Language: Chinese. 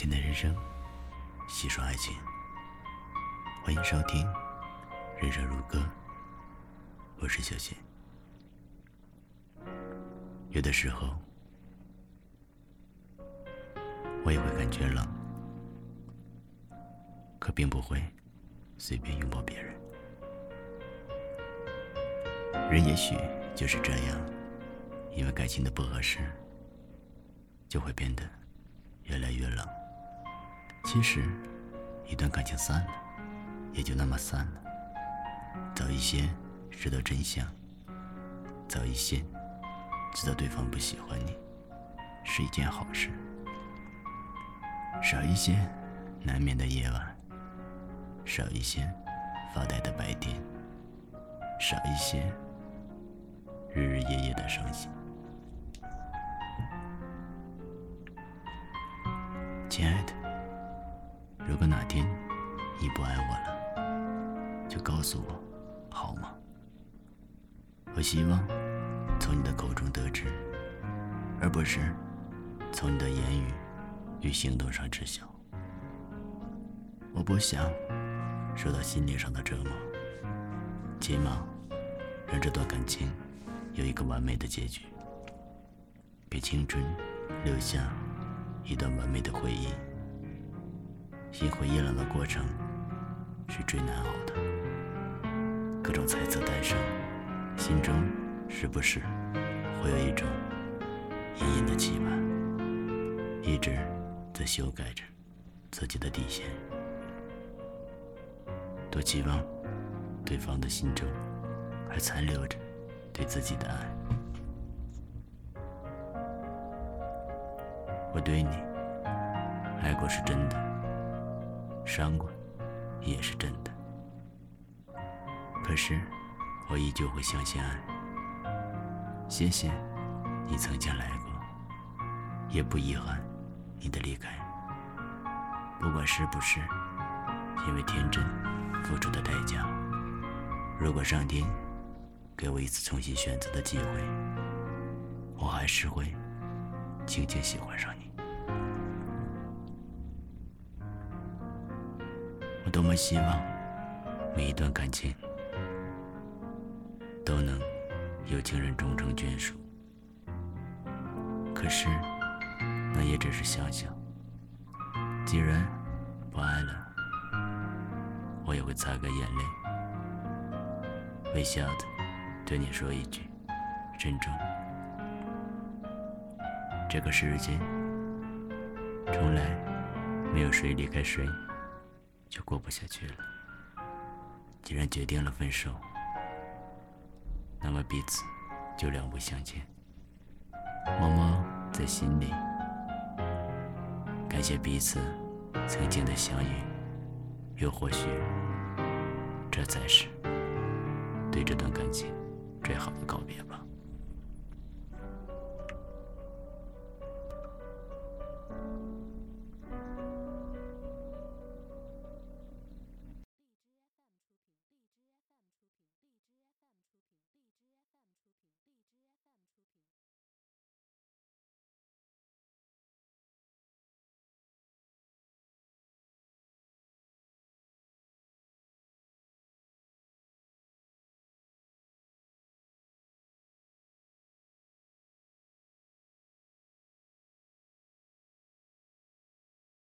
简单人生，细说爱情。欢迎收听《人生如歌》，我是小贤。有的时候，我也会感觉冷，可并不会随便拥抱别人。人也许就是这样，因为感情的不合适，就会变得越来越冷。其实，一段感情散了，也就那么散了。早一些知道真相，早一些知道对方不喜欢你，是一件好事。少一些难眠的夜晚，少一些发呆的白天，少一些日日夜夜的伤心。亲爱的。如果哪天你不爱我了，就告诉我，好吗？我希望从你的口中得知，而不是从你的言语与行动上知晓。我不想受到心灵上的折磨，起码让这段感情有一个完美的结局，给青春留下一段完美的回忆。心灰意冷的过程是最难熬的，各种猜测诞生，心中时不时会有一种隐隐的期盼，一直在修改着自己的底线，多期望对方的心中还残留着对自己的爱。我对你爱过是真的。伤过，也是真的。可是，我依旧会相信爱。谢谢你曾经来过，也不遗憾你的离开。不管是不是因为天真付出的代价，如果上天给我一次重新选择的机会，我还是会轻轻喜欢上你。多么希望每一段感情都能有情人终成眷属，可是那也只是想想。既然不爱了，我也会擦干眼泪，微笑的对你说一句：珍重。这个世界从来没有谁离开谁。就过不下去了。既然决定了分手，那么彼此就两不相欠。默默在心里感谢彼此曾经的相遇，又或许这才是对这段感情最好的告。